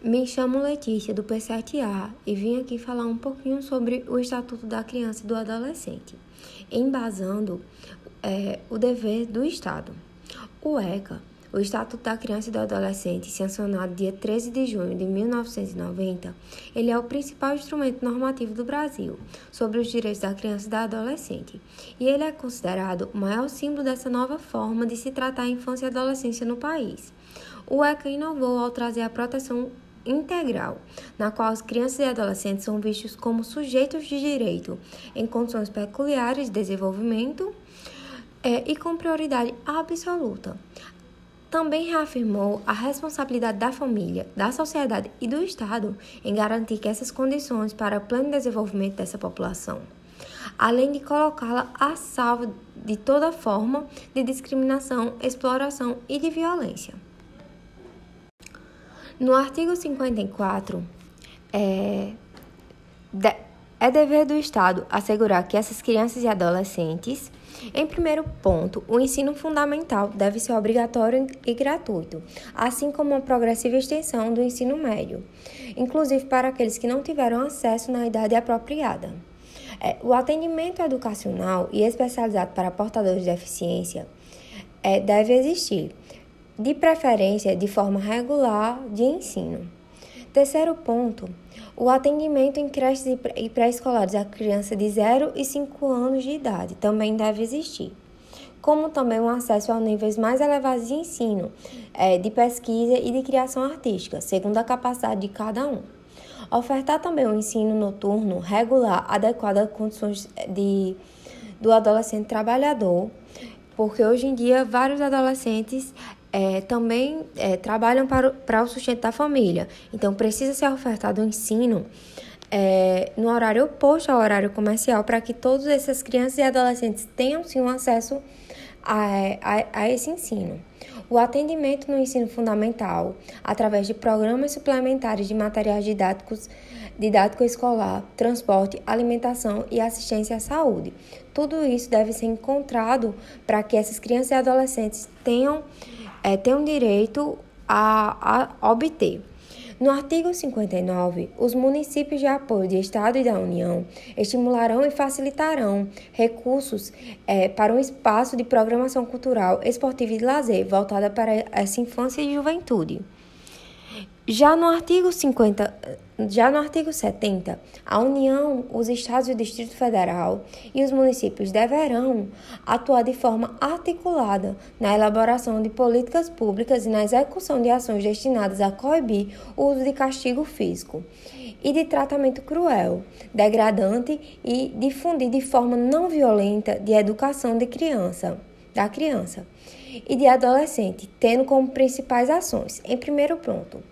Me chamo Letícia, do P7A, e vim aqui falar um pouquinho sobre o Estatuto da Criança e do Adolescente, embasando é, o dever do Estado. O ECA, o Estatuto da Criança e do Adolescente, sancionado dia 13 de junho de 1990, ele é o principal instrumento normativo do Brasil sobre os direitos da criança e da adolescente, e ele é considerado o maior símbolo dessa nova forma de se tratar a infância e a adolescência no país. O ECA inovou ao trazer a proteção integral, na qual as crianças e adolescentes são vistos como sujeitos de direito em condições peculiares de desenvolvimento é, e com prioridade absoluta. Também reafirmou a responsabilidade da família, da sociedade e do Estado em garantir que essas condições para o pleno desenvolvimento dessa população, além de colocá-la a salvo de toda forma de discriminação, exploração e de violência. No artigo 54, é, é dever do Estado assegurar que essas crianças e adolescentes, em primeiro ponto, o ensino fundamental deve ser obrigatório e gratuito, assim como a progressiva extensão do ensino médio, inclusive para aqueles que não tiveram acesso na idade apropriada. É, o atendimento educacional e especializado para portadores de deficiência é, deve existir, de preferência de forma regular de ensino. Terceiro ponto, o atendimento em creches e pré-escolares a crianças de 0 e 5 anos de idade também deve existir, como também o acesso a níveis mais elevados de ensino, é, de pesquisa e de criação artística, segundo a capacidade de cada um. Ofertar também um ensino noturno regular adequado às condições de, do adolescente trabalhador, porque hoje em dia vários adolescentes é, também é, trabalham para, para o sustento da família. Então, precisa ser ofertado um ensino é, no horário oposto ao horário comercial para que todas essas crianças e adolescentes tenham sim um acesso a, a, a esse ensino. O atendimento no ensino fundamental, através de programas suplementares de materiais didáticos, didático escolar, transporte, alimentação e assistência à saúde. Tudo isso deve ser encontrado para que essas crianças e adolescentes tenham é, tem direito a, a obter. No artigo 59, os municípios de apoio de Estado e da União estimularão e facilitarão recursos é, para um espaço de programação cultural, esportiva e de lazer voltada para essa infância e juventude. Já no artigo 50, já no artigo 70, a União, os estados e o Distrito Federal e os municípios deverão atuar de forma articulada na elaboração de políticas públicas e na execução de ações destinadas a coibir o uso de castigo físico e de tratamento cruel, degradante e difundir de forma não violenta de educação de criança, da criança e de adolescente, tendo como principais ações, em primeiro ponto,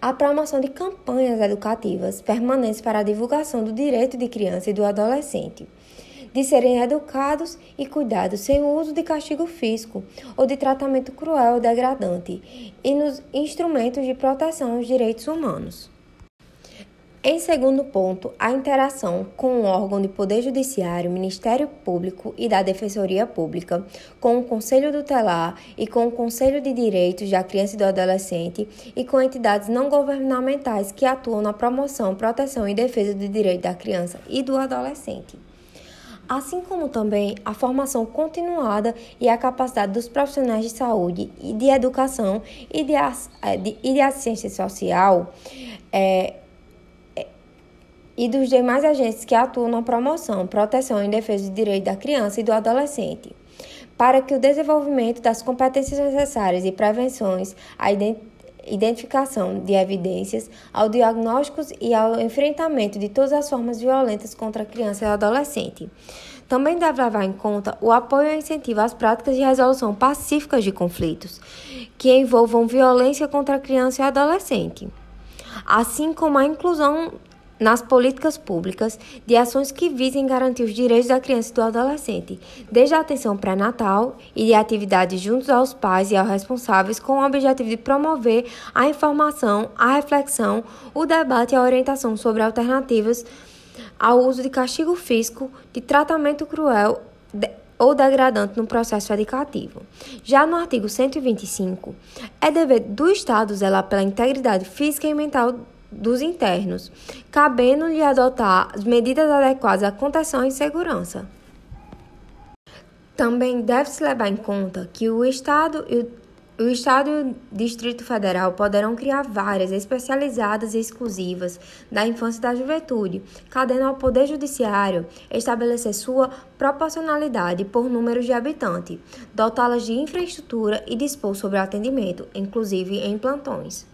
a promoção de campanhas educativas permanentes para a divulgação do direito de criança e do adolescente, de serem educados e cuidados sem o uso de castigo físico ou de tratamento cruel ou degradante, e nos instrumentos de proteção aos direitos humanos. Em segundo ponto, a interação com o órgão de Poder Judiciário, Ministério Público e da Defensoria Pública, com o Conselho Tutelar e com o Conselho de Direitos da Criança e do Adolescente e com entidades não governamentais que atuam na promoção, proteção e defesa do direito da criança e do adolescente. Assim como também a formação continuada e a capacidade dos profissionais de saúde e de educação e de, e de assistência social. É, e dos demais agentes que atuam na promoção, proteção e defesa do direito da criança e do adolescente, para que o desenvolvimento das competências necessárias e prevenções à identificação de evidências, ao diagnóstico e ao enfrentamento de todas as formas violentas contra a criança e o adolescente. Também deve levar em conta o apoio e incentivo às práticas de resolução pacíficas de conflitos, que envolvam violência contra a criança e o adolescente, assim como a inclusão nas políticas públicas de ações que visem garantir os direitos da criança e do adolescente, desde a atenção pré-natal e de atividades juntos aos pais e aos responsáveis, com o objetivo de promover a informação, a reflexão, o debate e a orientação sobre alternativas ao uso de castigo físico, de tratamento cruel, ou degradante no processo educativo. Já no artigo 125, é dever do Estado zelar pela integridade física e mental dos internos, cabendo-lhe adotar as medidas adequadas à contenção e segurança. Também deve-se levar em conta que o Estado e o Estado e o Distrito Federal poderão criar várias especializadas e exclusivas da infância e da juventude, cabendo ao Poder Judiciário estabelecer sua proporcionalidade por números de habitantes, dotá-las de infraestrutura e dispor sobre o atendimento, inclusive em plantões.